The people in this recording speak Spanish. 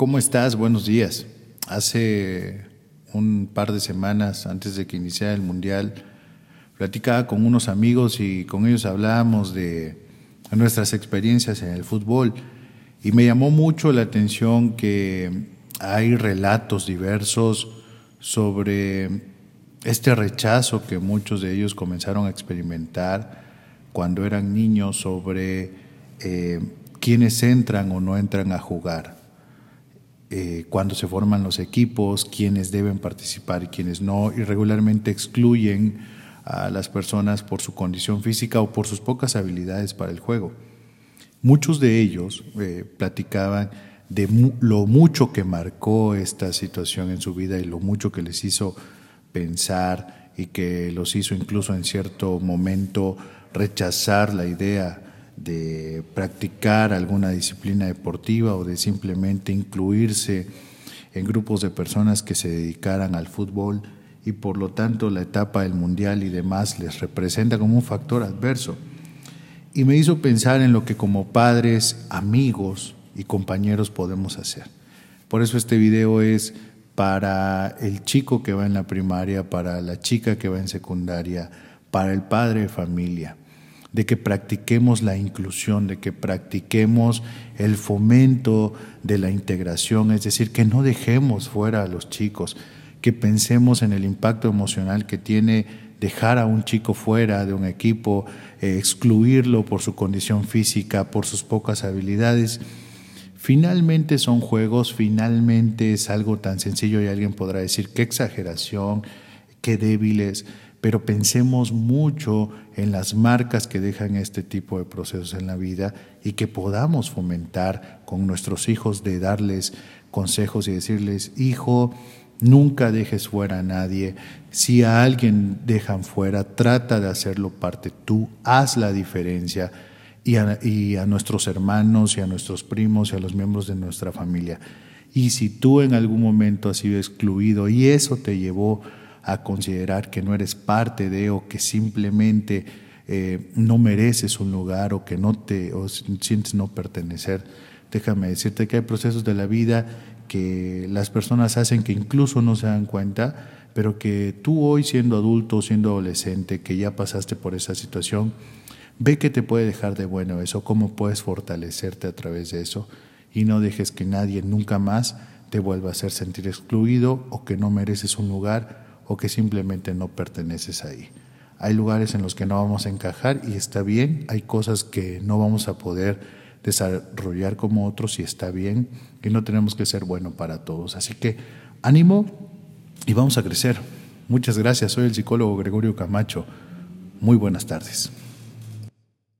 ¿Cómo estás? Buenos días. Hace un par de semanas antes de que iniciara el Mundial, platicaba con unos amigos y con ellos hablábamos de nuestras experiencias en el fútbol y me llamó mucho la atención que hay relatos diversos sobre este rechazo que muchos de ellos comenzaron a experimentar cuando eran niños sobre eh, quiénes entran o no entran a jugar, eh, cuando se forman los equipos, quiénes deben participar y quiénes no, y regularmente excluyen a las personas por su condición física o por sus pocas habilidades para el juego. Muchos de ellos eh, platicaban de lo mucho que marcó esta situación en su vida y lo mucho que les hizo pensar y que los hizo incluso en cierto momento rechazar la idea de practicar alguna disciplina deportiva o de simplemente incluirse en grupos de personas que se dedicaran al fútbol y por lo tanto la etapa del mundial y demás les representa como un factor adverso. Y me hizo pensar en lo que como padres, amigos y compañeros podemos hacer. Por eso este video es para el chico que va en la primaria, para la chica que va en secundaria, para el padre de familia, de que practiquemos la inclusión, de que practiquemos el fomento de la integración, es decir, que no dejemos fuera a los chicos, que pensemos en el impacto emocional que tiene dejar a un chico fuera de un equipo, eh, excluirlo por su condición física, por sus pocas habilidades. Finalmente son juegos, finalmente es algo tan sencillo y alguien podrá decir qué exageración, qué débiles, pero pensemos mucho en las marcas que dejan este tipo de procesos en la vida y que podamos fomentar con nuestros hijos de darles consejos y decirles, hijo, nunca dejes fuera a nadie, si a alguien dejan fuera, trata de hacerlo parte tú, haz la diferencia y a, nuestros hermanos y a nuestros primos y a los miembros de nuestra familia. Y si tú en algún momento has sido excluido y eso te llevó a considerar que no eres parte de o que simplemente eh, no mereces un lugar o que no te sientes no pertenecer, déjame decirte que hay procesos de la vida que las personas hacen que incluso no se dan cuenta, pero que tú hoy siendo adulto, siendo adolescente, que ya pasaste por esa situación, Ve que te puede dejar de bueno eso, cómo puedes fortalecerte a través de eso. Y no dejes que nadie nunca más te vuelva a hacer sentir excluido o que no mereces un lugar o que simplemente no perteneces ahí. Hay lugares en los que no vamos a encajar y está bien, hay cosas que no vamos a poder desarrollar como otros y está bien y no tenemos que ser bueno para todos. Así que ánimo y vamos a crecer. Muchas gracias, soy el psicólogo Gregorio Camacho. Muy buenas tardes.